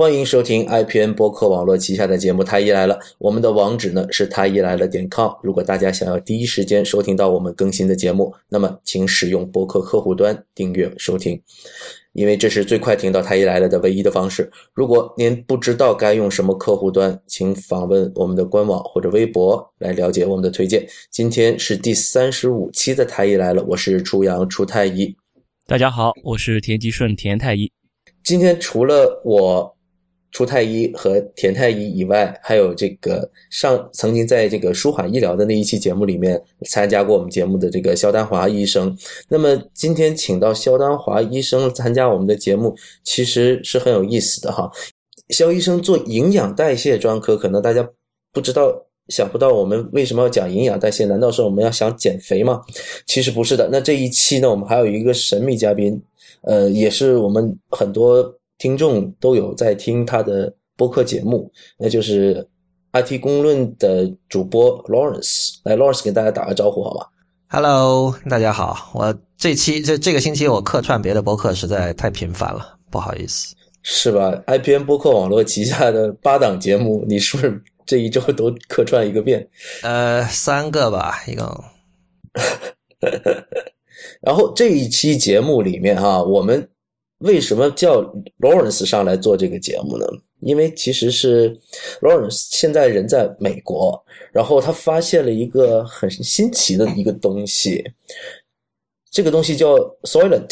欢迎收听 IPN 播客网络旗下的节目《太医来了》。我们的网址呢是太医来了点 com。如果大家想要第一时间收听到我们更新的节目，那么请使用播客客户端订阅收听，因为这是最快听到太医来了的唯一的方式。如果您不知道该用什么客户端，请访问我们的官网或者微博来了解我们的推荐。今天是第三十五期的太医来了，我是初阳初太医。大家好，我是田吉顺田太医。今天除了我。初太医和田太医以外，还有这个上曾经在这个舒缓医疗的那一期节目里面参加过我们节目的这个肖丹华医生。那么今天请到肖丹华医生参加我们的节目，其实是很有意思的哈。肖医生做营养代谢专科，可能大家不知道、想不到我们为什么要讲营养代谢？难道是我们要想减肥吗？其实不是的。那这一期呢，我们还有一个神秘嘉宾，呃，也是我们很多。听众都有在听他的播客节目，那就是 IT 公论的主播 Lawrence。来，Lawrence 给大家打个招呼好吗？Hello，大家好。我这期这这个星期我客串别的播客实在太频繁了，不好意思。是吧？IPN 播客网络旗下的八档节目，你是不是这一周都客串一个遍？呃，三个吧，一共。然后这一期节目里面哈，我们。为什么叫 Lawrence 上来做这个节目呢？因为其实是 Lawrence 现在人在美国，然后他发现了一个很新奇的一个东西，这个东西叫 Soylent。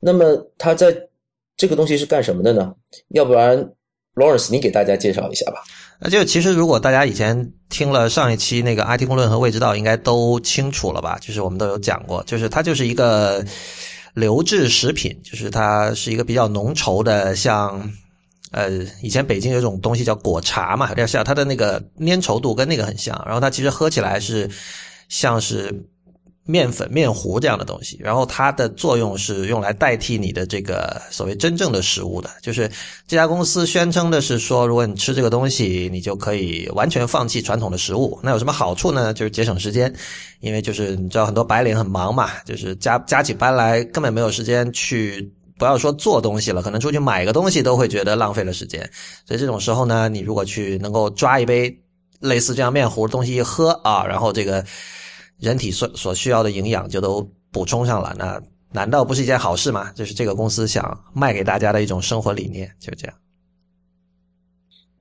那么他在这个东西是干什么的呢？要不然 Lawrence 你给大家介绍一下吧。那就其实如果大家以前听了上一期那个 IT 公论和未知道，应该都清楚了吧？就是我们都有讲过，就是它就是一个。流质食品就是它是一个比较浓稠的，像，呃，以前北京有一种东西叫果茶嘛，有点像它的那个粘稠度跟那个很像，然后它其实喝起来是像是。面粉、面糊这样的东西，然后它的作用是用来代替你的这个所谓真正的食物的。就是这家公司宣称的是说，如果你吃这个东西，你就可以完全放弃传统的食物。那有什么好处呢？就是节省时间，因为就是你知道很多白领很忙嘛，就是加加起班来根本没有时间去，不要说做东西了，可能出去买个东西都会觉得浪费了时间。所以这种时候呢，你如果去能够抓一杯类似这样面糊的东西一喝啊，然后这个。人体所所需要的营养就都补充上了，那难道不是一件好事吗？这是这个公司想卖给大家的一种生活理念，就这样。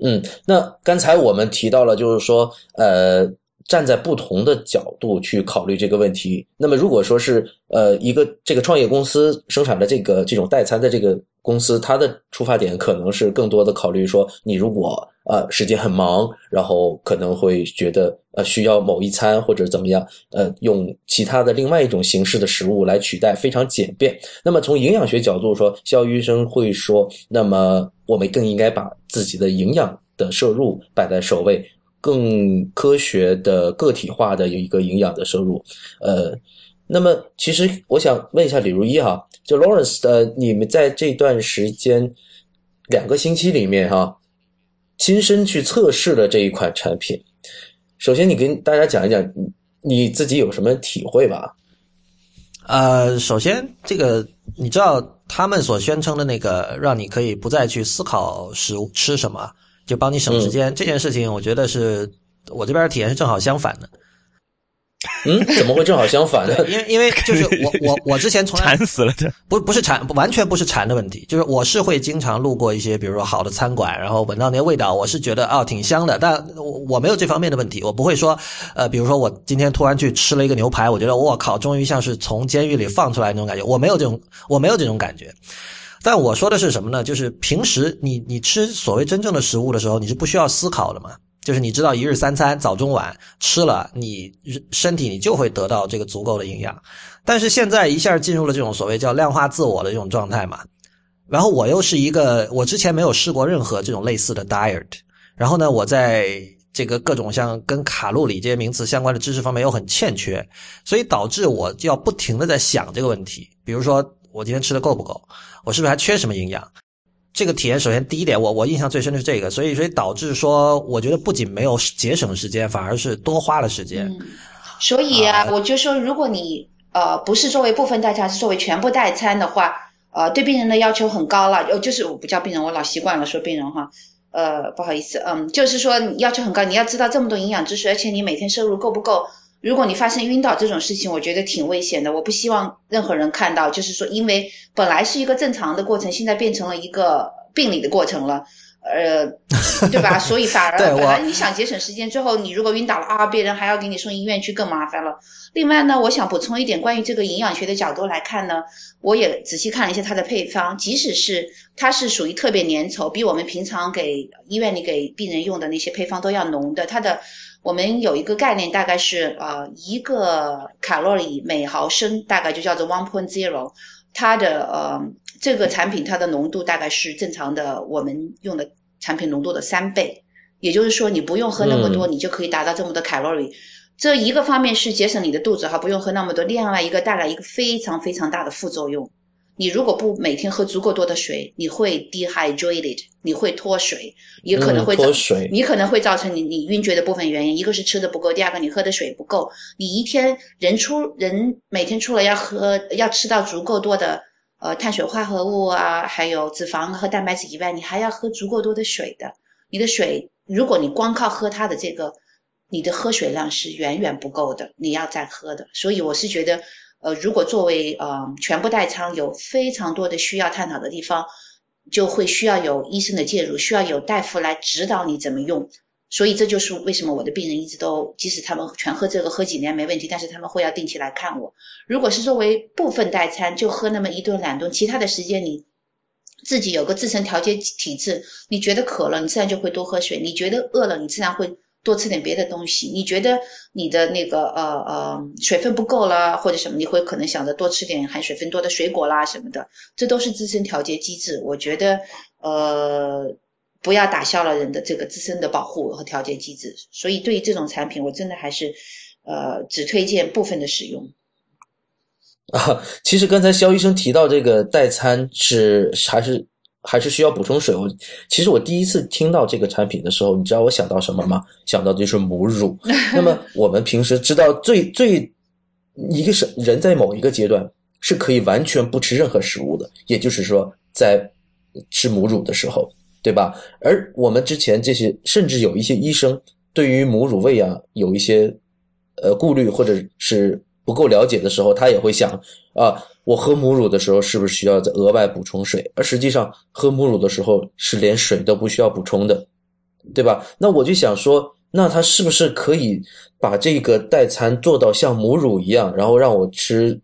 嗯，那刚才我们提到了，就是说，呃，站在不同的角度去考虑这个问题。那么，如果说是呃一个这个创业公司生产的这个这种代餐的这个。公司它的出发点可能是更多的考虑说，你如果呃时间很忙，然后可能会觉得呃需要某一餐或者怎么样，呃用其他的另外一种形式的食物来取代，非常简便。那么从营养学角度说，肖医生会说，那么我们更应该把自己的营养的摄入摆在首位，更科学的个体化的有一个营养的摄入，呃。那么，其实我想问一下李如一哈，就 Lawrence 的，你们在这段时间两个星期里面哈，亲身去测试了这一款产品。首先，你跟大家讲一讲你自己有什么体会吧？呃，首先，这个你知道他们所宣称的那个让你可以不再去思考食物吃什么，就帮你省时间这件事情，我觉得是我这边体验是正好相反的。嗯，怎么会正好相反呢？因为因为就是 我我我之前从来馋死了，这不不是馋，完全不是馋的问题，就是我是会经常路过一些比如说好的餐馆，然后闻到那些味道，我是觉得啊挺香的，但我我没有这方面的问题，我不会说呃，比如说我今天突然去吃了一个牛排，我觉得我靠，终于像是从监狱里放出来那种感觉，我没有这种我没有这种感觉。但我说的是什么呢？就是平时你你吃所谓真正的食物的时候，你是不需要思考的嘛。就是你知道一日三餐早中晚吃了，你身体你就会得到这个足够的营养。但是现在一下进入了这种所谓叫量化自我的这种状态嘛，然后我又是一个我之前没有试过任何这种类似的 diet，然后呢，我在这个各种像跟卡路里这些名词相关的知识方面又很欠缺，所以导致我就要不停的在想这个问题，比如说我今天吃的够不够，我是不是还缺什么营养？这个体验，首先第一点，我我印象最深的是这个，所以所以导致说，我觉得不仅没有节省时间，反而是多花了时间。所以啊，我就说，如果你呃不是作为部分代餐，是作为全部代餐的话，呃，对病人的要求很高了，呃，就是我不叫病人，我老习惯了说病人哈，呃，不好意思，嗯，就是说要求很高，你要知道这么多营养知识，而且你每天摄入够不够？如果你发生晕倒这种事情，我觉得挺危险的，我不希望任何人看到，就是说，因为本来是一个正常的过程，现在变成了一个病理的过程了。呃，对吧？所以反而本来你想节省时间，最后你如果晕倒了啊，别人还要给你送医院去，更麻烦了。另外呢，我想补充一点，关于这个营养学的角度来看呢，我也仔细看了一下它的配方，即使是它是属于特别粘稠，比我们平常给医院里给病人用的那些配方都要浓的。它的我们有一个概念，大概是呃一个卡路里每毫升，大概就叫做 one point zero。它的呃这个产品它的浓度大概是正常的我们用的产品浓度的三倍，也就是说你不用喝那么多，你就可以达到这么多卡路里。这一个方面是节省你的肚子哈，不用喝那么多。另外一个带来一个非常非常大的副作用，你如果不每天喝足够多的水，你会 dehydrated，你会脱水，也可能会脱水，你可能会造成你你晕厥的部分原因。一个是吃的不够，第二个你喝的水不够。你一天人出人每天出来要喝要吃到足够多的。呃，碳水化合物啊，还有脂肪和蛋白质以外，你还要喝足够多的水的。你的水，如果你光靠喝它的这个，你的喝水量是远远不够的，你要再喝的。所以我是觉得，呃，如果作为呃全部代仓，有非常多的需要探讨的地方，就会需要有医生的介入，需要有大夫来指导你怎么用。所以这就是为什么我的病人一直都，即使他们全喝这个喝几年没问题，但是他们会要定期来看我。如果是作为部分代餐，就喝那么一顿两顿，其他的时间你自己有个自身调节体质，你觉得渴了，你自然就会多喝水；你觉得饿了，你自然会多吃点别的东西；你觉得你的那个呃呃水分不够了或者什么，你会可能想着多吃点含水分多的水果啦什么的，这都是自身调节机制。我觉得呃。不要打消了人的这个自身的保护和调节机制，所以对于这种产品，我真的还是呃只推荐部分的使用。啊，其实刚才肖医生提到这个代餐是还是还是需要补充水。我其实我第一次听到这个产品的时候，你知道我想到什么吗？想到的就是母乳。那么我们平时知道最最一个是人在某一个阶段是可以完全不吃任何食物的，也就是说在吃母乳的时候。对吧？而我们之前这些，甚至有一些医生对于母乳喂养有一些呃顾虑，或者是不够了解的时候，他也会想啊，我喝母乳的时候是不是需要再额外补充水？而实际上，喝母乳的时候是连水都不需要补充的，对吧？那我就想说，那他是不是可以把这个代餐做到像母乳一样，然后让我吃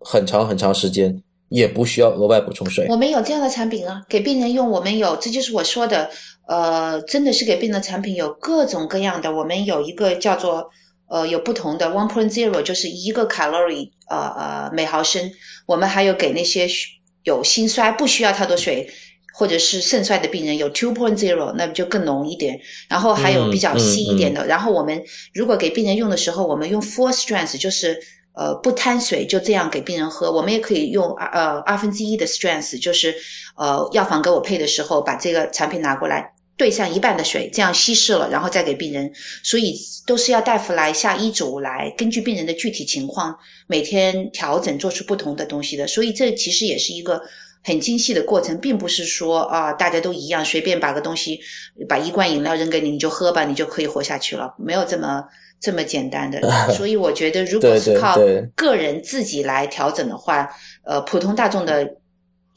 很长很长时间？也不需要额外补充水。我们有这样的产品啊，给病人用。我们有，这就是我说的，呃，真的是给病人产品有各种各样的。我们有一个叫做呃，有不同的 one point zero，就是一个 calorie 呃呃每毫升。我们还有给那些有心衰不需要太多水或者是肾衰的病人有 two point zero，那就更浓一点。然后还有比较稀一点的。然后我们如果给病人用的时候，我们用 four strength，就是。呃，不贪水就这样给病人喝，我们也可以用呃二分之一的 strength，就是呃药房给我配的时候，把这个产品拿过来兑上一半的水，这样稀释了，然后再给病人。所以都是要大夫来下医嘱，来根据病人的具体情况每天调整，做出不同的东西的。所以这其实也是一个很精细的过程，并不是说啊大家都一样，随便把个东西把一罐饮料扔给你，你就喝吧，你就可以活下去了，没有这么。这么简单的，所以我觉得，如果是靠个人自己来调整的话，呃，普通大众的。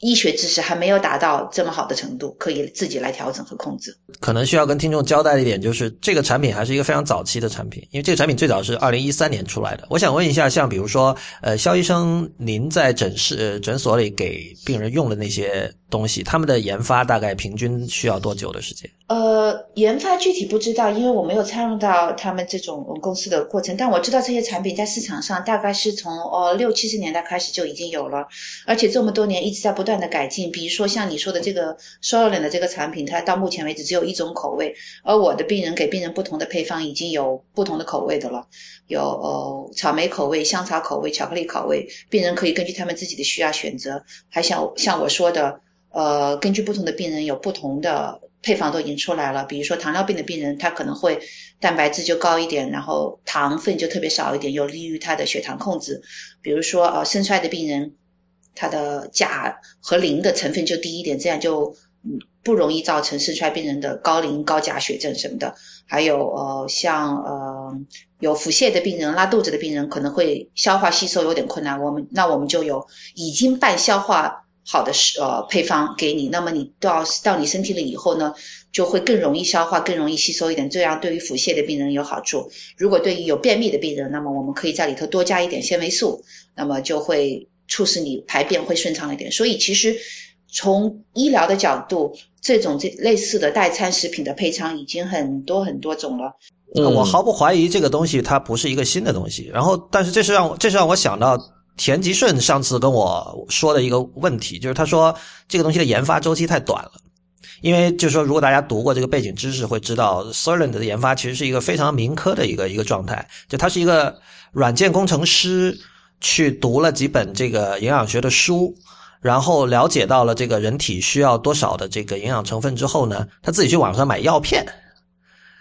医学知识还没有达到这么好的程度，可以自己来调整和控制。可能需要跟听众交代一点，就是这个产品还是一个非常早期的产品，因为这个产品最早是二零一三年出来的。我想问一下，像比如说，呃，肖医生，您在诊室诊所里给病人用的那些东西，他们的研发大概平均需要多久的时间？呃，研发具体不知道，因为我没有参与到他们这种公司的过程，但我知道这些产品在市场上大概是从呃六七十年代开始就已经有了，而且这么多年一直在不断。的改进，比如说像你说的这个 s o l e n 的这个产品，它到目前为止只有一种口味，而我的病人给病人不同的配方已经有不同的口味的了，有呃草莓口味、香草口味、巧克力口味，病人可以根据他们自己的需要选择。还像像我说的，呃，根据不同的病人有不同的配方都已经出来了。比如说糖尿病的病人，他可能会蛋白质就高一点，然后糖分就特别少一点，有利于他的血糖控制。比如说呃肾衰的病人。他的钾和磷的成分就低一点，这样就不容易造成肾衰病人的高磷高钾血症什么的。还有呃像呃有腹泻的病人、拉肚子的病人，可能会消化吸收有点困难，我们那我们就有已经半消化好的是呃配方给你，那么你到到你身体里以后呢，就会更容易消化，更容易吸收一点，这样对于腹泻的病人有好处。如果对于有便秘的病人，那么我们可以在里头多加一点纤维素，那么就会促使你排便会顺畅一点。所以其实从医疗的角度，这种这类似的代餐食品的配方已经很多很多种了。嗯我毫不怀疑这个东西它不是一个新的东西。然后，但是这是让我这是让我想到田吉顺上次跟我说的一个问题，就是他说这个东西的研发周期太短了。因为就是说，如果大家读过这个背景知识，会知道 Serland 的研发其实是一个非常民科的一个一个状态，就他是一个软件工程师，去读了几本这个营养学的书，然后了解到了这个人体需要多少的这个营养成分之后呢，他自己去网上买药片，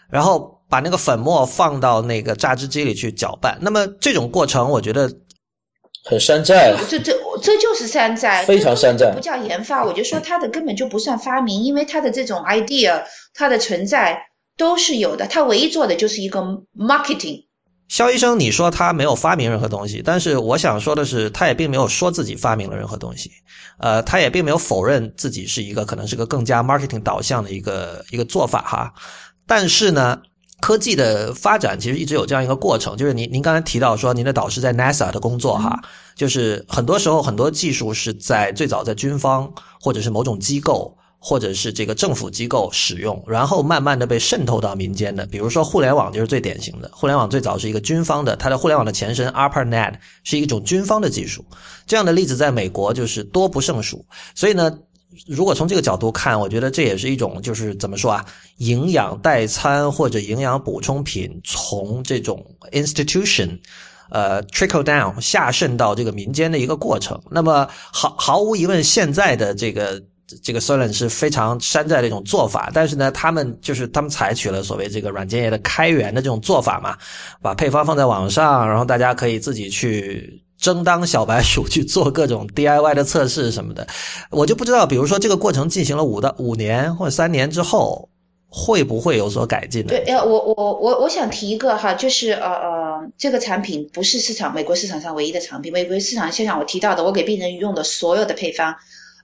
然后把那个粉末放到那个榨汁机里去搅拌。那么这种过程，我觉得很山寨，这这这就是山寨，非常山寨不叫研发。我就说它的根本就不算发明，因为它的这种 idea，它的存在都是有的。它唯一做的就是一个 marketing。肖医生，你说他没有发明任何东西，但是我想说的是，他也并没有说自己发明了任何东西，呃，他也并没有否认自己是一个可能是个更加 marketing 导向的一个一个做法哈。但是呢，科技的发展其实一直有这样一个过程，就是您您刚才提到说您的导师在 NASA 的工作哈，就是很多时候很多技术是在最早在军方或者是某种机构。或者是这个政府机构使用，然后慢慢的被渗透到民间的，比如说互联网就是最典型的。互联网最早是一个军方的，它的互联网的前身 ARPANET 是一种军方的技术。这样的例子在美国就是多不胜数。所以呢，如果从这个角度看，我觉得这也是一种就是怎么说啊，营养代餐或者营养补充品从这种 institution。呃，trickle down 下渗到这个民间的一个过程。那么毫毫无疑问，现在的这个这个 Solen 是非常山寨的一种做法，但是呢，他们就是他们采取了所谓这个软件业的开源的这种做法嘛，把配方放在网上，然后大家可以自己去争当小白鼠去做各种 DIY 的测试什么的。我就不知道，比如说这个过程进行了五到五年或者三年之后。会不会有所改进呢？对，呃，我我我我想提一个哈，就是呃呃，这个产品不是市场美国市场上唯一的产品，美国市场就像我提到的，我给病人用的所有的配方，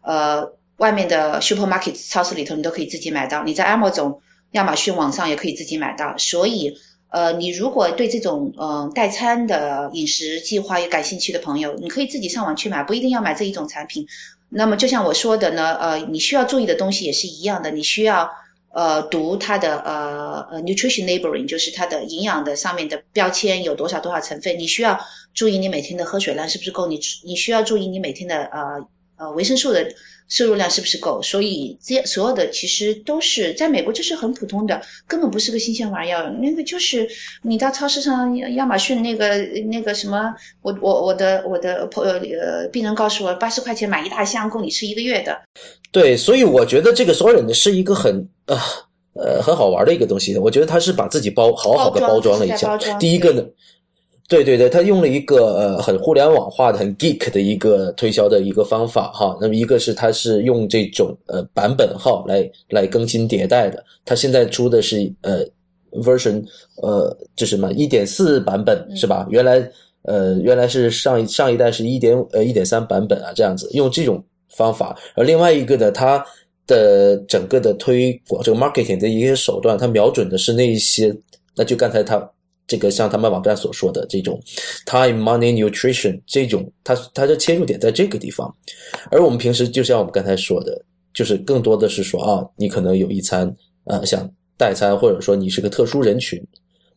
呃，外面的 supermarket 超市里头你都可以自己买到，你在 Amazon 亚马逊网上也可以自己买到，所以呃，你如果对这种呃代餐的饮食计划有感兴趣的朋友，你可以自己上网去买，不一定要买这一种产品。那么就像我说的呢，呃，你需要注意的东西也是一样的，你需要。呃，读它的呃呃 nutrition labeling，就是它的营养的上面的标签有多少多少成分，你需要注意你每天的喝水量是不是够，你你需要注意你每天的呃呃维生素的摄入量是不是够，所以这所有的其实都是在美国就是很普通的，根本不是个新鲜玩意儿，那个就是你到超市上亚马逊那个那个什么，我我我的我的朋友呃病人告诉我八十块钱买一大箱够你吃一个月的，对，所以我觉得这个 Soren 是一个很啊呃很好玩的一个东西。我觉得他是把自己包好好的包装了一下。第一个呢，对对对，他用了一个呃很互联网化的、很 geek 的一个推销的一个方法哈。那么一个是他是用这种呃版本号来来更新迭代的，他现在出的是呃 version 呃这什么一点四版本是吧？原来呃原来是上一上一代是一点呃一点三版本啊，这样子用这种方法。而另外一个呢，它的整个的推广这个 marketing 的一些手段，它瞄准的是那一些，那就刚才他这个像他们网站所说的这种 time money nutrition 这种，它它的切入点在这个地方。而我们平时就像我们刚才说的，就是更多的是说啊，你可能有一餐呃像代餐，或者说你是个特殊人群。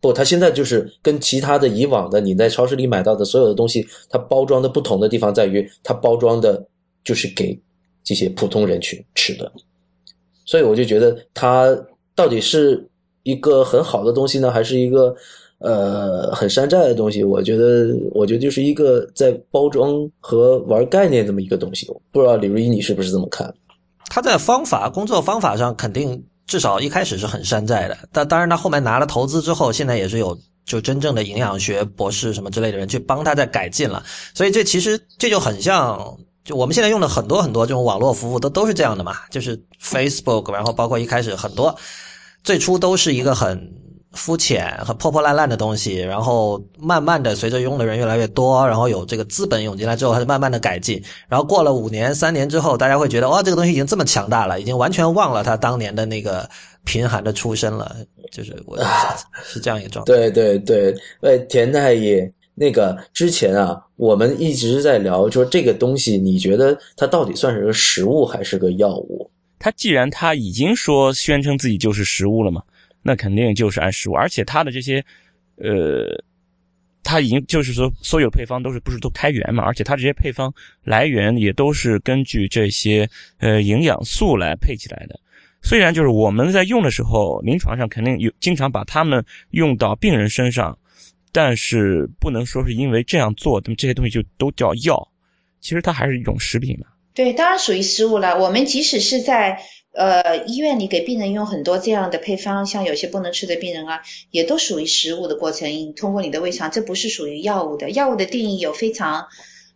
不，它现在就是跟其他的以往的你在超市里买到的所有的东西，它包装的不同的地方在于，它包装的就是给这些普通人群吃的。所以我就觉得它到底是一个很好的东西呢，还是一个呃很山寨的东西？我觉得，我觉得就是一个在包装和玩概念这么一个东西。不知道李如一你是不是这么看？他在方法工作方法上肯定。至少一开始是很山寨的，但当然他后面拿了投资之后，现在也是有就真正的营养学博士什么之类的人去帮他在改进了，所以这其实这就很像就我们现在用的很多很多这种网络服务都都是这样的嘛，就是 Facebook，然后包括一开始很多最初都是一个很肤浅、和破破烂烂的东西，然后慢慢的随着用的人越来越多，然后有这个资本涌进来之后，它就慢慢的改进，然后过了五年、三年之后，大家会觉得哇，这个东西已经这么强大了，已经完全忘了它当年的那个贫寒的出身了，就是我是这样一个状态。对对对，喂，田太医，那个之前啊，我们一直在聊说这个东西，你觉得它到底算是个食物还是个药物？它既然它已经说宣称自己就是食物了嘛，那肯定就是按食物，而且它的这些，呃，它已经就是说所有配方都是不是都开源嘛，而且它这些配方来源也都是根据这些呃营养素来配起来的。虽然就是我们在用的时候，临床上肯定有经常把它们用到病人身上，但是不能说是因为这样做，那么这些东西就都叫药。其实它还是一种食品嘛。对，当然属于食物了。我们即使是在呃医院里给病人用很多这样的配方，像有些不能吃的病人啊，也都属于食物的过程，通过你的胃肠，这不是属于药物的。药物的定义有非常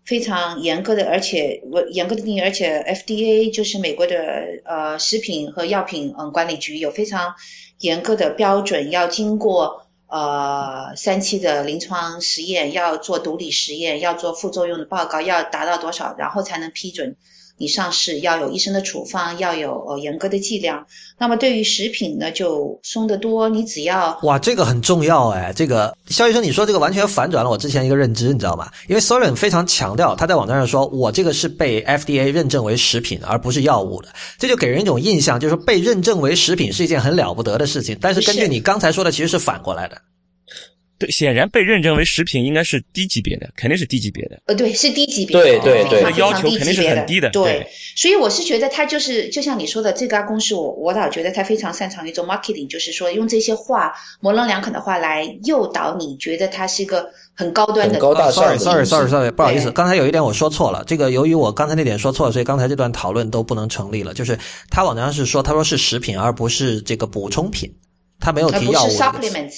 非常严格的，而且我严格的定义，而且 FDA 就是美国的呃食品和药品嗯管理局有非常严格的标准，要经过呃三期的临床实验，要做毒理实验，要做副作用的报告，要达到多少，然后才能批准。你上市要有医生的处方，要有呃严格的剂量。那么对于食品呢，就松得多。你只要哇，这个很重要哎。这个肖医生，你说这个完全反转了我之前一个认知，你知道吗？因为 Soren 非常强调，他在网站上说我这个是被 FDA 认证为食品，而不是药物的。这就给人一种印象，就是被认证为食品是一件很了不得的事情。但是根据你刚才说的，其实是反过来的。对，显然被认证为食品应该是低级别的，肯定是低级别的。呃，对，是低级别，对对对，要求肯定是很低的。对，所以我是觉得他就是就像你说的，这家公司，我我倒觉得他非常擅长于做 marketing，就是说用这些话模棱两可的话来诱导你，觉得它是一个很高端的。高大上。Sorry，Sorry，Sorry，不好意思，刚才有一点我说错了。这个由于我刚才那点说错了，所以刚才这段讨论都不能成立了。就是他网站上是说，他说是食品，而不是这个补充品。他没有提药物，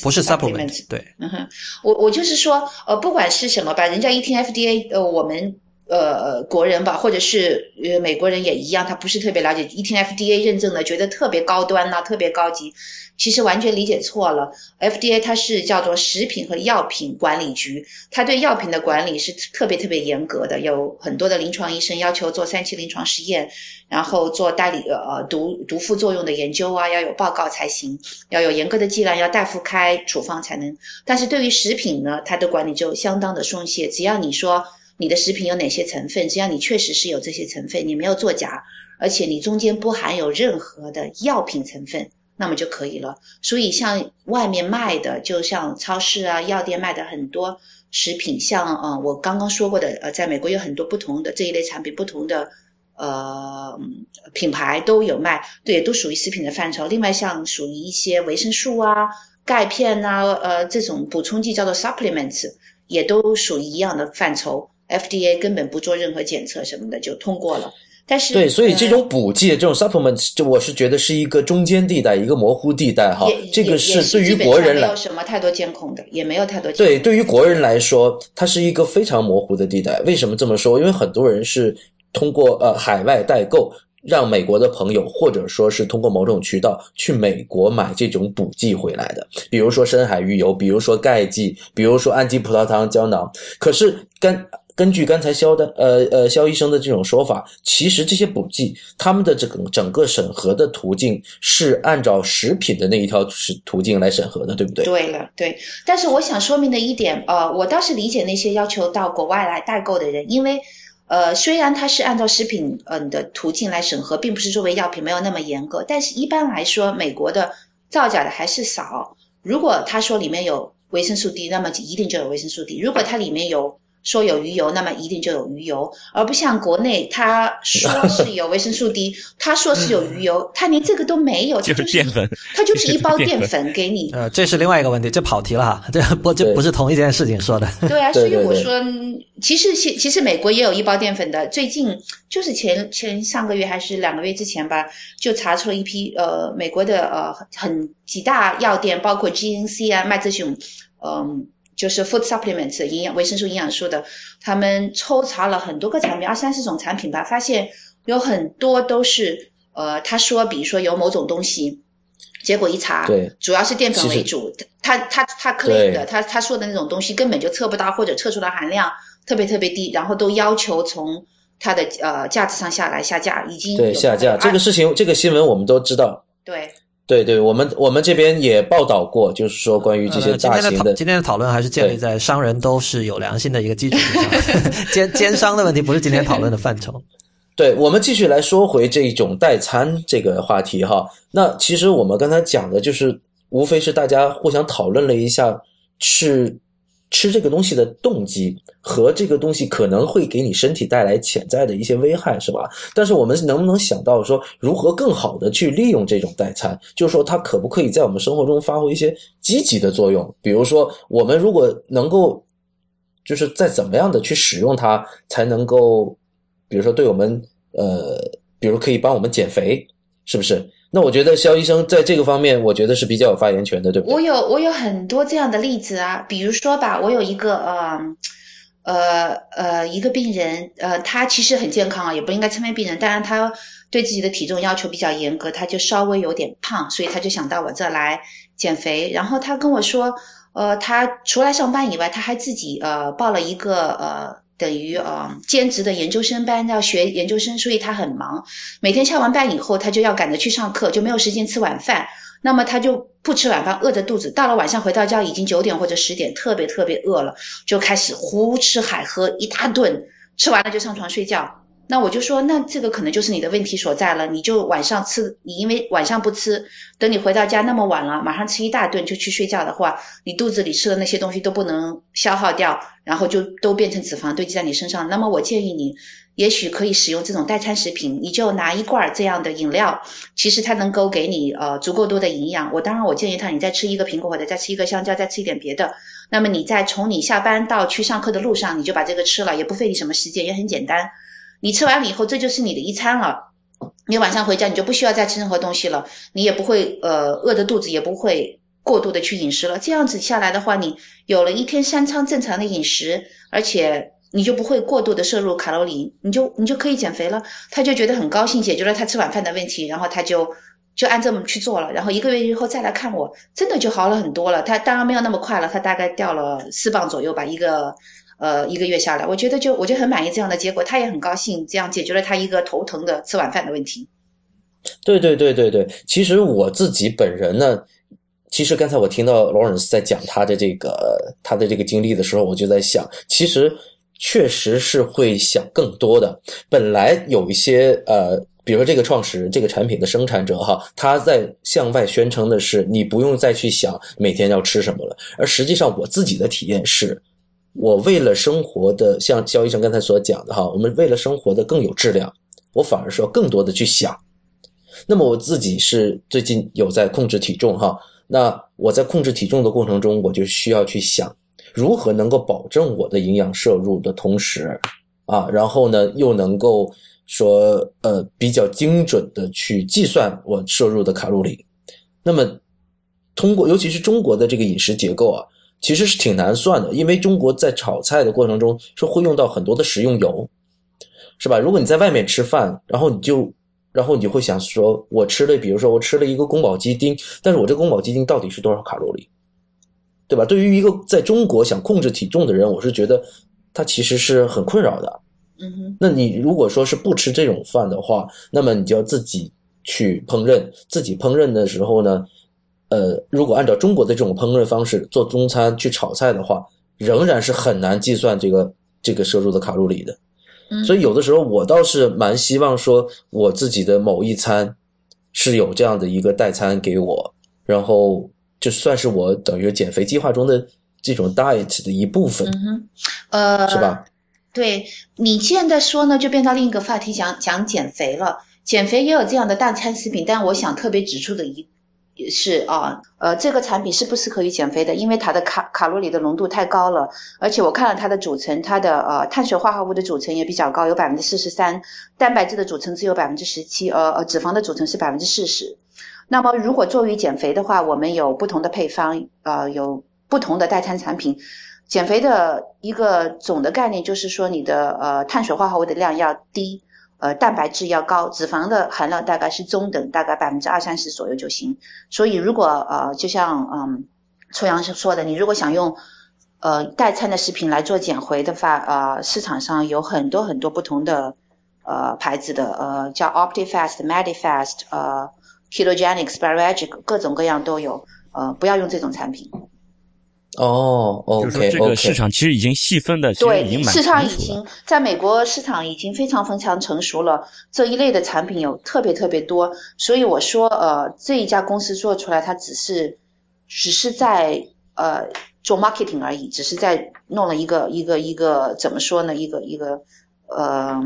不是 supplements，对，嗯哼，我我就是说，呃，不管是什么吧，人家一听 FDA，呃，我们呃国人吧，或者是呃美国人也一样，他不是特别了解，一听 FDA 认证的，觉得特别高端呐，特别高级。其实完全理解错了，FDA 它是叫做食品和药品管理局，它对药品的管理是特别特别严格的，有很多的临床医生要求做三期临床实验，然后做代理呃毒毒副作用的研究啊，要有报告才行，要有严格的剂量，要大夫开处方才能。但是对于食品呢，它的管理就相当的松懈，只要你说你的食品有哪些成分，只要你确实是有这些成分，你没有作假，而且你中间不含有任何的药品成分。那么就可以了。所以像外面卖的，就像超市啊、药店卖的很多食品，像呃我刚刚说过的，呃，在美国有很多不同的这一类产品，不同的呃品牌都有卖，对，都属于食品的范畴。另外像属于一些维生素啊、钙片呐，呃这种补充剂叫做 supplements，也都属于一样的范畴。FDA 根本不做任何检测什么的就通过了。但是对，所以这种补剂、这种 supplement，就我是觉得是一个中间地带，一个模糊地带哈。这个是对于国人来，没有什么太多监控的，也没有太多。对，对于国人来说，它是一个非常模糊的地带。为什么这么说？因为很多人是通过呃海外代购，让美国的朋友，或者说是通过某种渠道去美国买这种补剂回来的，比如说深海鱼油，比如说钙剂，比如说氨基葡萄糖胶囊。可是跟根据刚才肖的呃呃肖医生的这种说法，其实这些补剂他们的这个整个审核的途径是按照食品的那一条是途径来审核的，对不对？对了，对。但是我想说明的一点，呃，我倒是理解那些要求到国外来代购的人，因为呃，虽然他是按照食品嗯的途径来审核，并不是作为药品没有那么严格，但是一般来说，美国的造假的还是少。如果他说里面有维生素 D，那么一定就有维生素 D。如果它里面有说有鱼油，那么一定就有鱼油，而不像国内他说是有维生素 D，他说是有鱼油，他连这个都没有，就是淀粉，他就是一包淀粉给你。呃，这是另外一个问题，这跑题了哈，这不这不是同一件事情说的。对啊，所以我说，其实其其实美国也有一包淀粉的，最近就是前前上个月还是两个月之前吧，就查出了一批呃美国的呃很几大药店，包括 GNC 啊卖这种嗯。就是 food supplements 营养维生素营养素的，他们抽查了很多个产品，二三十种产品吧，发现有很多都是呃，他说比如说有某种东西，结果一查，对，主要是淀粉为主，他他他 claim 的，他他说的那种东西根本就测不到，或者测出的含量特别特别低，然后都要求从它的呃架子上下来下架，已经对下架这个事情，这个新闻我们都知道。对。对对，我们我们这边也报道过，就是说关于这些大型的，讨今天的讨论还是建立在商人都是有良心的一个基础之上，奸奸商的问题不是今天讨论的范畴。对，我们继续来说回这种代餐这个话题哈。那其实我们刚才讲的就是，无非是大家互相讨论了一下是吃这个东西的动机和这个东西可能会给你身体带来潜在的一些危害，是吧？但是我们能不能想到说，如何更好的去利用这种代餐？就是说，它可不可以在我们生活中发挥一些积极的作用？比如说，我们如果能够，就是在怎么样的去使用它，才能够。比如说对我们呃，比如可以帮我们减肥，是不是？那我觉得肖医生在这个方面，我觉得是比较有发言权的，对不对？我有我有很多这样的例子啊，比如说吧，我有一个呃呃呃一个病人，呃，他其实很健康啊，也不应该称为病人，当然他对自己的体重要求比较严格，他就稍微有点胖，所以他就想到我这来减肥。然后他跟我说，呃，他除了上班以外，他还自己呃报了一个呃。等于啊兼职的研究生班要学研究生，所以他很忙。每天下完班以后，他就要赶着去上课，就没有时间吃晚饭。那么他就不吃晚饭，饿着肚子。到了晚上回到家已经九点或者十点，特别特别饿了，就开始胡吃海喝一大顿，吃完了就上床睡觉。那我就说，那这个可能就是你的问题所在了。你就晚上吃，你因为晚上不吃，等你回到家那么晚了，马上吃一大顿就去睡觉的话，你肚子里吃的那些东西都不能消耗掉，然后就都变成脂肪堆积在你身上。那么我建议你，也许可以使用这种代餐食品，你就拿一罐这样的饮料，其实它能够给你呃足够多的营养。我当然我建议他，你再吃一个苹果或者再吃一个香蕉，再吃一点别的。那么你在从你下班到去上课的路上，你就把这个吃了，也不费你什么时间，也很简单。你吃完了以后，这就是你的一餐了。你晚上回家，你就不需要再吃任何东西了，你也不会呃饿着肚子，也不会过度的去饮食了。这样子下来的话，你有了一天三餐正常的饮食，而且你就不会过度的摄入卡路里，你就你就可以减肥了。他就觉得很高兴，解决了他吃晚饭的问题，然后他就就按这么去做了。然后一个月以后再来看我，真的就好了很多了。他当然没有那么快了，他大概掉了四磅左右吧，一个。呃，一个月下来，我觉得就我就很满意这样的结果，他也很高兴，这样解决了他一个头疼的吃晚饭的问题。对对对对对，其实我自己本人呢，其实刚才我听到 Lawrence 在讲他的这个他的这个经历的时候，我就在想，其实确实是会想更多的。本来有一些呃，比如说这个创始人、这个产品的生产者哈，他在向外宣称的是你不用再去想每天要吃什么了，而实际上我自己的体验是。我为了生活的，像肖医生刚才所讲的哈，我们为了生活的更有质量，我反而是要更多的去想。那么我自己是最近有在控制体重哈，那我在控制体重的过程中，我就需要去想如何能够保证我的营养摄入的同时，啊，然后呢又能够说呃比较精准的去计算我摄入的卡路里。那么通过尤其是中国的这个饮食结构啊。其实是挺难算的，因为中国在炒菜的过程中是会用到很多的食用油，是吧？如果你在外面吃饭，然后你就，然后你就会想说，我吃了，比如说我吃了一个宫保鸡丁，但是我这宫保鸡丁到底是多少卡路里，对吧？对于一个在中国想控制体重的人，我是觉得他其实是很困扰的。嗯哼，那你如果说是不吃这种饭的话，那么你就要自己去烹饪，自己烹饪的时候呢？呃，如果按照中国的这种烹饪方式做中餐去炒菜的话，仍然是很难计算这个这个摄入的卡路里的。所以有的时候我倒是蛮希望说，我自己的某一餐是有这样的一个代餐给我，然后就算是我等于减肥计划中的这种 diet 的一部分。嗯是吧？对你现在说呢，就变到另一个话题，讲讲减肥了。减肥也有这样的代餐食品，但我想特别指出的一。也是啊，呃，这个产品是不适合于减肥的，因为它的卡卡路里的浓度太高了，而且我看了它的组成，它的呃碳水化合物的组成也比较高，有百分之四十三，蛋白质的组成只有百分之十七，呃呃，脂肪的组成是百分之四十。那么如果作为减肥的话，我们有不同的配方，呃，有不同的代餐产品。减肥的一个总的概念就是说，你的呃碳水化合物的量要低，呃蛋白质要高，脂肪的含量大概是中等，大概百分之二三十左右就行。所以如果呃就像嗯初阳说的，你如果想用呃代餐的食品来做减肥的话，呃市场上有很多很多不同的呃牌子的，呃叫 Optifast、Medifast、呃 Ketogenic、Spiragic，各种各样都有，呃不要用这种产品。哦就是说这个市场其实已经细分的，对，市场已经在美国市场已经非常非常成熟了，这一类的产品有特别特别多，所以我说，呃，这一家公司做出来，它只是只是在呃做 marketing 而已，只是在弄了一个一个一个怎么说呢，一个一个呃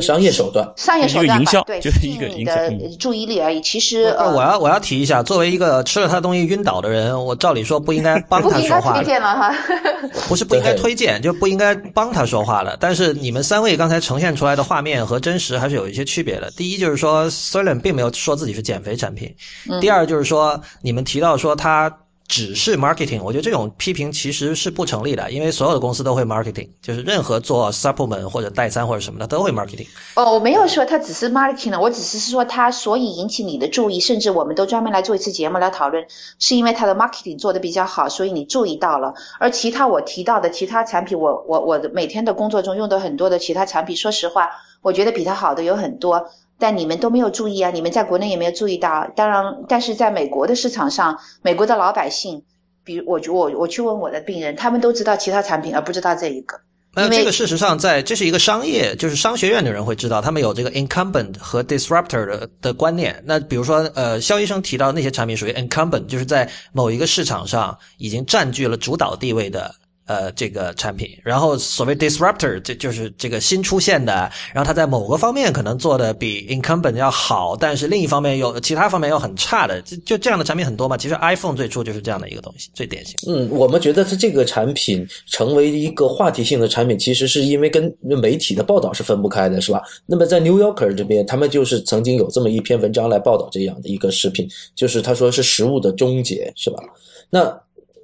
商业手段。商业手一个营销段吧，对，就是吸引你一个营销注意力而已。其实呃，我要我要提一下，作为一个吃了他东西晕倒的人，我照理说不应该 帮不应该他说话的，推荐了哈。不是不应该推荐，就不应该帮他说话了。但是你们三位刚才呈现出来的画面和真实还是有一些区别的。第一就是说 s o l e n 并没有说自己是减肥产品，第二就是说你们提到说他。只是 marketing，我觉得这种批评其实是不成立的，因为所有的公司都会 marketing，就是任何做 supplement 或者代餐或者什么的都会 marketing。哦，我没有说它只是 marketing 的，我只是说它所以引起你的注意，甚至我们都专门来做一次节目来讨论，是因为它的 marketing 做的比较好，所以你注意到了。而其他我提到的其他产品，我我我每天的工作中用的很多的其他产品，说实话，我觉得比它好的有很多，但你们都没有注意啊，你们在国内也没有注意到。当然，但是在美国的市场上，美国的老百姓，比如我我我去问我的病人，他们都知道其他产品，而不知道这一个。那这个事实上在，这是一个商业，就是商学院的人会知道，他们有这个 incumbent 和 disruptor 的的观念。那比如说，呃，肖医生提到那些产品属于 incumbent，就是在某一个市场上已经占据了主导地位的。呃，这个产品，然后所谓 disruptor，这就是这个新出现的，然后它在某个方面可能做的比 incumbent 要好，但是另一方面有其他方面又很差的，就就这样的产品很多嘛。其实 iPhone 最初就是这样的一个东西，最典型。嗯，我们觉得它这个产品成为一个话题性的产品，其实是因为跟媒体的报道是分不开的，是吧？那么在 New Yorker 这边，他们就是曾经有这么一篇文章来报道这样的一个视频，就是他说是食物的终结，是吧？那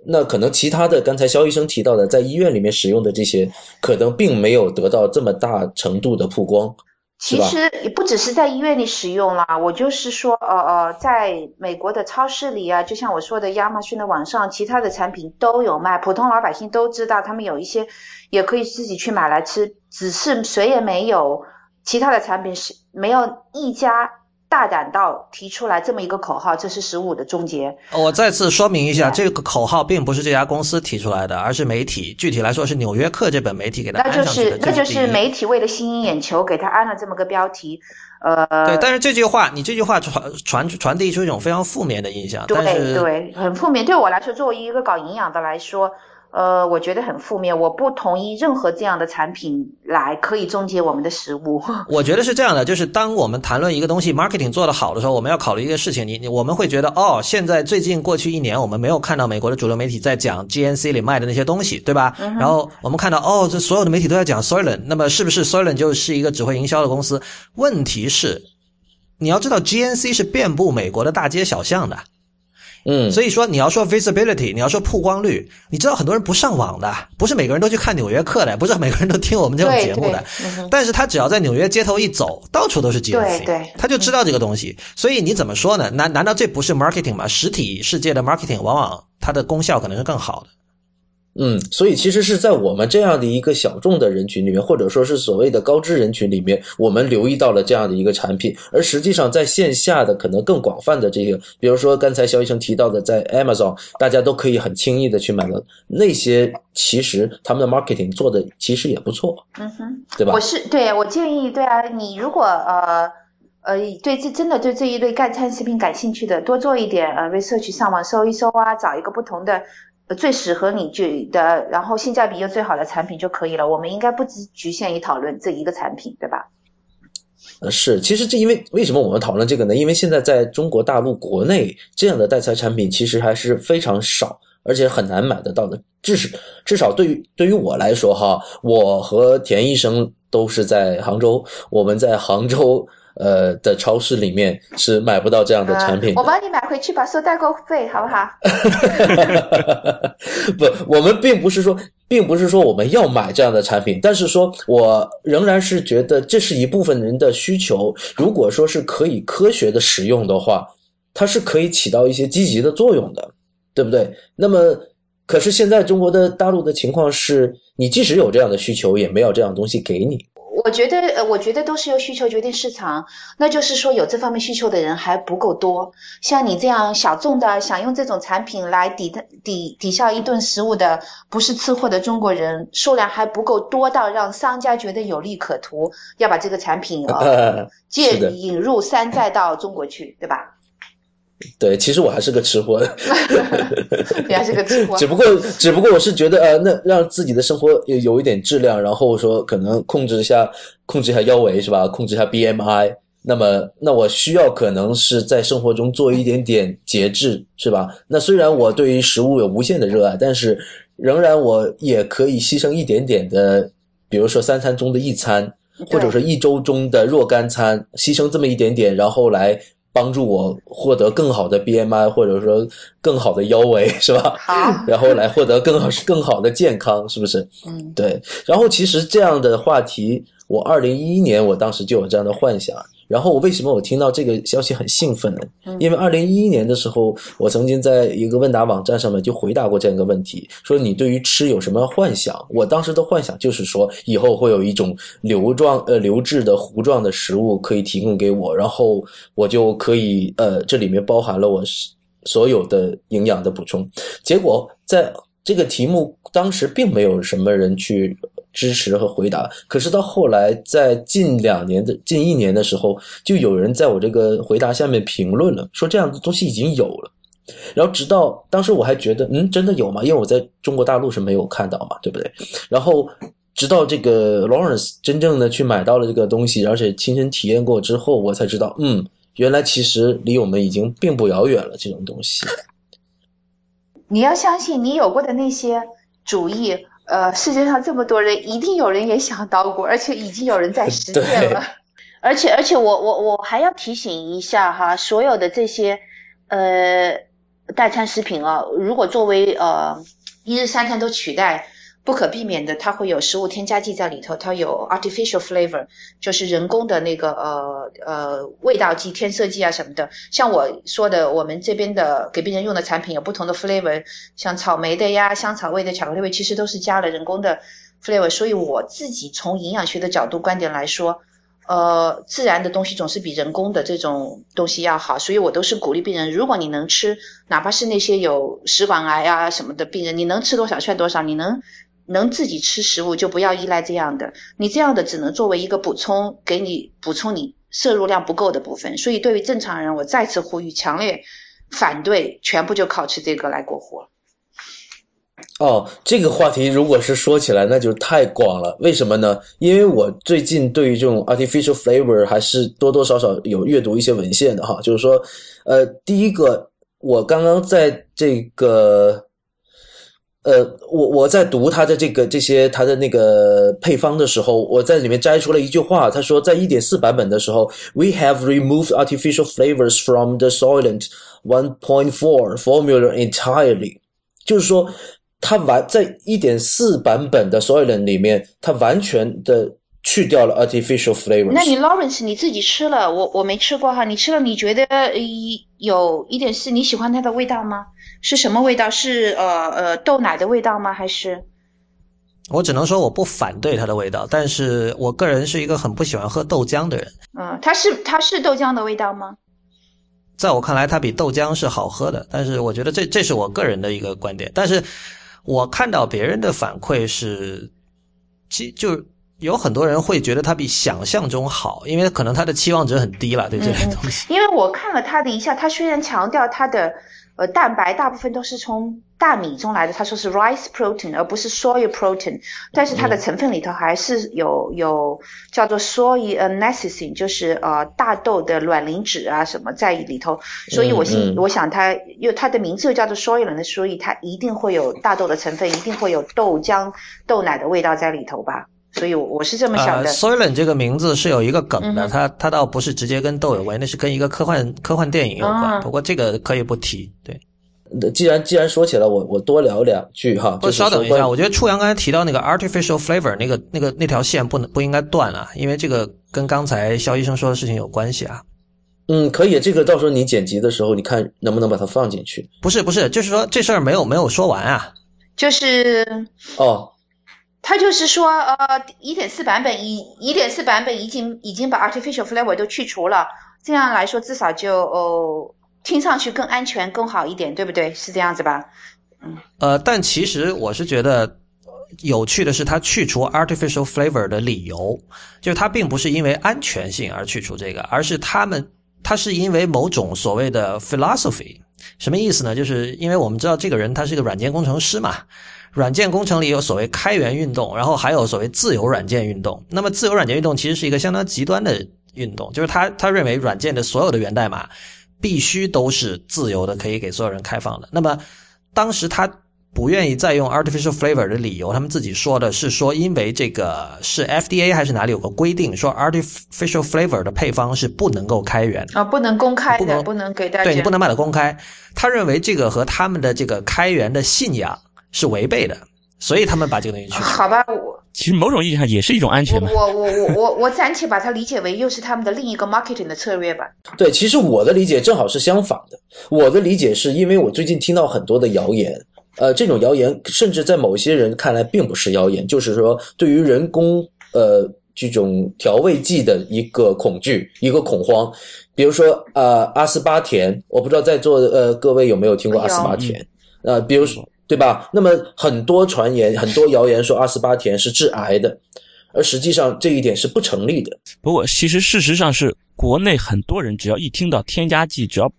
那可能其他的，刚才肖医生提到的，在医院里面使用的这些，可能并没有得到这么大程度的曝光？其实也不只是在医院里使用啦，我就是说，呃呃，在美国的超市里啊，就像我说的，亚马逊的网上，其他的产品都有卖，普通老百姓都知道，他们有一些也可以自己去买来吃，只是谁也没有其他的产品是没有一家大胆到提出来这么一个口号，这是十五的终结。我再次说明一下，这个口号并不是这家公司提出来的，而是媒体。具体来说，是《纽约客》这本媒体给它那就。是那就是媒体为了吸引眼球，给他安了这么个标题，呃，对，但是这句话，你这句话传传传递出一种非常负面的印象。对对，很负面。对我来说，作为一个搞营养的来说，呃，我觉得很负面。我不同意任何这样的产品来可以终结我们的食物。我觉得是这样的，就是当我们谈论一个东西 marketing 做得好的时候，我们要考虑一个事情，你你我们会觉得哦，现在最近过去一年，我们没有看到美国的主流媒体在讲 GNC 里卖的那些东西，对吧？然后我们看到哦，这所有的媒体都在讲 Soylent，那么是不是 Soylent 就是一个只会营销的公司？问题是，你要知道 GNC 是遍布美国的大街小巷的。嗯，所以说，你要说 visibility，你要说曝光率，你知道很多人不上网的，不是每个人都去看《纽约客》的，不是每个人都听我们这种节目的。但是他只要在纽约街头一走，到处都是 GNC，对对他就知道这个东西。所以你怎么说呢？难难道这不是 marketing 吗？实体世界的 marketing 往往它的功效可能是更好的。嗯，所以其实是在我们这样的一个小众的人群里面，或者说是所谓的高知人群里面，我们留意到了这样的一个产品，而实际上在线下的可能更广泛的这个，比如说刚才肖医生提到的，在 Amazon 大家都可以很轻易的去买到那些，其实他们的 marketing 做的其实也不错，嗯哼，对吧我？是对我建议，对啊，你如果呃呃对这真的对这一类干餐食品感兴趣的，多做一点呃 research，上网搜一搜啊，找一个不同的。最适合你就的，然后性价比又最好的产品就可以了。我们应该不只局限于讨论这一个产品，对吧？呃，是，其实这因为为什么我们讨论这个呢？因为现在在中国大陆国内这样的代餐产品其实还是非常少，而且很难买得到的。至少至少对于对于我来说哈，我和田医生都是在杭州，我们在杭州呃的超市里面是买不到这样的产品的。我帮你买回去吧，收代购费，好不好？不，我们并不是说，并不是说我们要买这样的产品，但是说我仍然是觉得这是一部分人的需求。如果说是可以科学的使用的话，它是可以起到一些积极的作用的，对不对？那么，可是现在中国的大陆的情况是，你即使有这样的需求，也没有这样东西给你。我觉得，呃，我觉得都是由需求决定市场，那就是说有这方面需求的人还不够多。像你这样小众的，想用这种产品来抵抵抵消一顿食物的，不是吃货的中国人数量还不够多到让商家觉得有利可图，要把这个产品呃 借引入山寨到中国去，对吧？对，其实我还是个吃货，你还是个吃货。只不过，只不过我是觉得，呃，那让自己的生活有有一点质量，然后说可能控制一下，控制一下腰围是吧？控制一下 BMI。那么，那我需要可能是在生活中做一点点节制，是吧？那虽然我对于食物有无限的热爱，但是仍然我也可以牺牲一点点的，比如说三餐中的一餐，或者说一周中的若干餐，牺牲这么一点点，然后来。帮助我获得更好的 BMI，或者说更好的腰围，是吧？好，然后来获得更好、更好的健康，是不是？嗯，对。然后其实这样的话题，我二零一一年我当时就有这样的幻想。然后我为什么我听到这个消息很兴奋呢？因为二零一一年的时候，我曾经在一个问答网站上面就回答过这样一个问题，说你对于吃有什么幻想？我当时的幻想就是说，以后会有一种流状呃流质的糊状的食物可以提供给我，然后我就可以呃这里面包含了我所有的营养的补充。结果在这个题目当时并没有什么人去。支持和回答，可是到后来，在近两年的近一年的时候，就有人在我这个回答下面评论了，说这样的东西已经有了。然后直到当时我还觉得，嗯，真的有吗？因为我在中国大陆是没有看到嘛，对不对？然后直到这个 Lawrence 真正的去买到了这个东西，而且亲身体验过之后，我才知道，嗯，原来其实离我们已经并不遥远了。这种东西，你要相信你有过的那些主意。呃，世界上这么多人，一定有人也想到过，而且已经有人在实践了。而且，而且，我我我还要提醒一下哈，所有的这些呃代餐食品啊，如果作为呃一日三餐都取代。不可避免的，它会有食物添加剂在里头，它有 artificial flavor，就是人工的那个呃呃味道剂、添色剂啊什么的。像我说的，我们这边的给病人用的产品有不同的 flavor，像草莓的呀、香草味的、巧克力味，其实都是加了人工的 flavor。所以我自己从营养学的角度观点来说，呃，自然的东西总是比人工的这种东西要好。所以我都是鼓励病人，如果你能吃，哪怕是那些有食管癌啊什么的病人，你能吃多少算多少，你能。能自己吃食物就不要依赖这样的，你这样的只能作为一个补充，给你补充你摄入量不够的部分。所以对于正常人，我再次呼吁，强烈反对全部就靠吃这个来过活。哦，这个话题如果是说起来，那就太广了。为什么呢？因为我最近对于这种 artificial flavor 还是多多少少有阅读一些文献的哈。就是说，呃，第一个，我刚刚在这个。呃，我我在读他的这个这些他的那个配方的时候，我在里面摘出了一句话，他说在一点四版本的时候，We have removed artificial flavors from the Soylent 1.4 formula entirely，就是说，他完在一点四版本的 Soylent 里面，他完全的去掉了 artificial flavors。那你 Lawrence 你自己吃了，我我没吃过哈，你吃了你觉得一有一点四，你喜欢它的味道吗？是什么味道？是呃呃豆奶的味道吗？还是？我只能说我不反对它的味道，但是我个人是一个很不喜欢喝豆浆的人。嗯，它是它是豆浆的味道吗？在我看来，它比豆浆是好喝的，但是我觉得这这是我个人的一个观点。但是我看到别人的反馈是，其就有很多人会觉得它比想象中好，因为可能他的期望值很低了，对这些东西。因为我看了他的一下，他虽然强调他的。呃，蛋白大部分都是从大米中来的，他说是 rice protein 而不是 soy protein，但是它的成分里头还是有有叫做 soy a n a c i s i n 就是呃大豆的卵磷脂啊什么在里头，所以我信我想它，又它的名字又叫做 soy 的，所以它一定会有大豆的成分，一定会有豆浆豆奶的味道在里头吧。所以我我是这么想的。Soylent 这个名字是有一个梗的，它它倒不是直接跟豆有关，那是跟一个科幻科幻电影有关。啊不过这个可以不提。对，呃既然既然说起来，我我多聊两句哈。不，就是稍等一下，我觉得初阳刚才提到那个 artificial flavor 那个那个那条线不能不应该断啊，因为这个跟刚才肖医生说的事情有关系啊。嗯，可以，这个到时候你剪辑的时候，你看能不能把它放进去。不是不是，就是说这事儿没有没有说完啊。就是哦，他就是说，呃，一点四版本一一点四版本已经已经把 artificial flavor 都去除了，这样来说至少就哦听上去更安全更好一点，对不对？是这样子吧？嗯呃，但其实我是觉得有趣的是，它去除 artificial flavor 的理由，就是它并不是因为安全性而去除这个，而是他们它是因为某种所谓的 philosophy。什么意思呢？就是因为我们知道这个人他是一个软件工程师嘛，软件工程里有所谓开源运动，然后还有所谓自由软件运动。那么自由软件运动其实是一个相当极端的运动，就是他他认为软件的所有的源代码必须都是自由的，可以给所有人开放的。那么当时他不愿意再用 artificial flavor 的理由，他们自己说的是说，因为这个是 FDA 还是哪里有个规定，说 artificial flavor 的配方是不能够开源的。啊，不能公开的，不能不能给大家。对你不能把它公开。他认为这个和他们的这个开源的信仰是违背的，所以他们把这个东西去除。好吧，我其实某种意义上也是一种安全嘛。我我我我我暂且把它理解为又是他们的另一个 marketing 的策略吧。对，其实我的理解正好是相反的。我的理解是因为我最近听到很多的谣言，呃，这种谣言甚至在某些人看来并不是谣言，就是说对于人工呃这种调味剂的一个恐惧、一个恐慌。比如说呃阿斯巴甜，我不知道在座的呃各位有没有听过阿斯巴甜？呃，比如说对吧？那么很多传言、很多谣言说阿斯巴甜是致癌的，而实际上这一点是不成立的。不过，其实事实上是国内很多人只要一听到添加剂，只要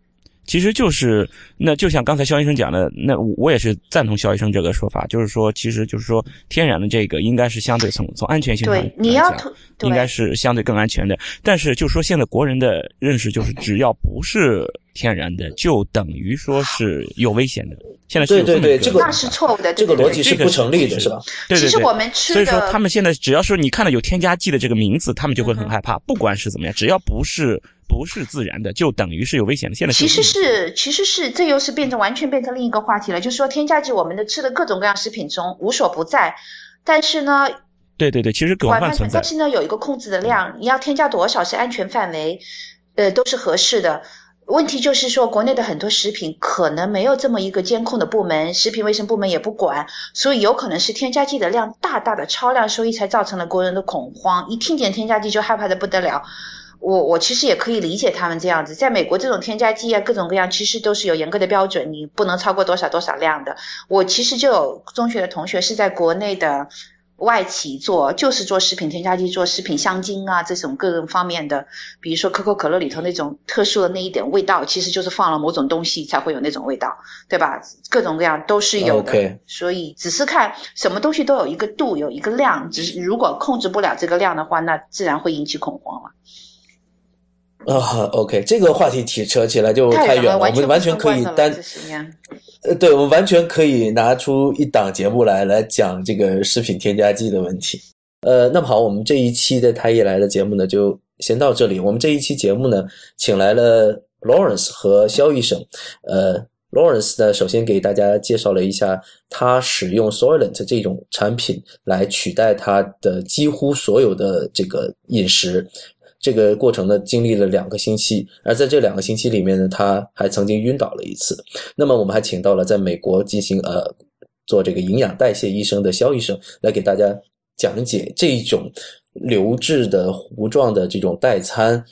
其实就是那就像刚才肖医生讲的，那我也是赞同肖医生这个说法，就是说，其实就是说天然的这个应该是相对从从安全性上对，你要来讲对应该是相对更安全的。但是就说现在国人的认识就是，只要不是天然的，就等于说是有危险的。现在是有对对这么一对这个那是错误的，这个逻辑是不成立的，是吧？对对对。其实我们吃所以说，他们现在只要是你看到有添加剂的这个名字，他们就会嗯很害怕。不管是怎么样，只要不是不是自然的，就等于是有危险的。现在其实是，其实是，这又是变成完全变成另一个话题了。就是说，添加剂我们的吃的各种各样食品中无所不在，但是呢，对对对，其实广广泛存在但。是呢有一个控制的量，你要添加多少是安全范围，呃，都是合适的。问题就是说，国内的很多食品可能没有这么一个监控的部门，食品卫生部门也不管，所以有可能是添加剂的量大大的超量收益，才造成了国人的恐慌。一听见添加剂就害怕的不得了。我我其实也可以理解他们这样子，在美国这种添加剂啊，各种各样其实都是有严格的标准，你不能超过多少多少量的。我其实就有中学的同学是在国内的外企做，就是做食品添加剂，做食品香精啊这种各种方面的，比如说可口可乐里头那种特殊的那一点味道，其实就是放了某种东西才会有那种味道，对吧？各种各样都是有的所以只是看什么东西都有一个度，有一个量，只是如果控制不了这个量的话，那自然会引起恐慌了。啊，OK，这个话题提扯起来就太远了，我们完全可以单呃，对，我们完全可以拿出一档节目来来讲这个食品添加剂的问题。呃，那么好，我们这一期的太医来的节目呢，就先到这里。我们这一期节目呢，请来了 Lawrence 和肖医生。呃，Lawrence 呢，首先给大家介绍了一下他使用 Soylent 这种产品来取代他的几乎所有的这个饮食。这个过程呢，经历了两个星期，而在这两个星期里面呢，他还曾经晕倒了一次。那么我们还请到了在美国进行呃做这个营养代谢医生的肖医生来给大家讲解这种流质的糊状的这种代餐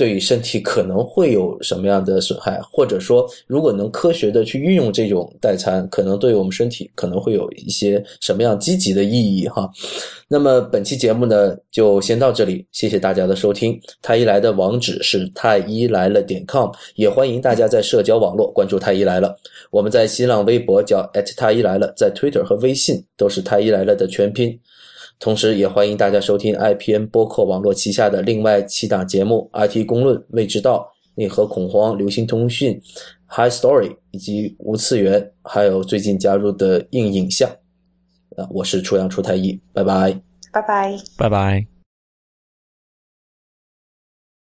对于身体可能会有什么样的损害，或者说如果能科学的去运用这种代餐，可能对于我们身体可能会有一些什么样积极的意义哈。那么本期节目呢就先到这里，谢谢大家的收听。太医来的网址是太医来了点 com，也欢迎大家在社交网络关注太医来了。我们在新浪微博叫太医来了，在 Twitter 和微信都是太医来了的全拼。同时，也欢迎大家收听 IPN 播客网络旗下的另外七档节目：IT 公论、未知道、内核恐慌、流行通讯、High Story 以及无次元，还有最近加入的硬影像。啊，我是初阳初太医，拜拜。拜拜。拜拜。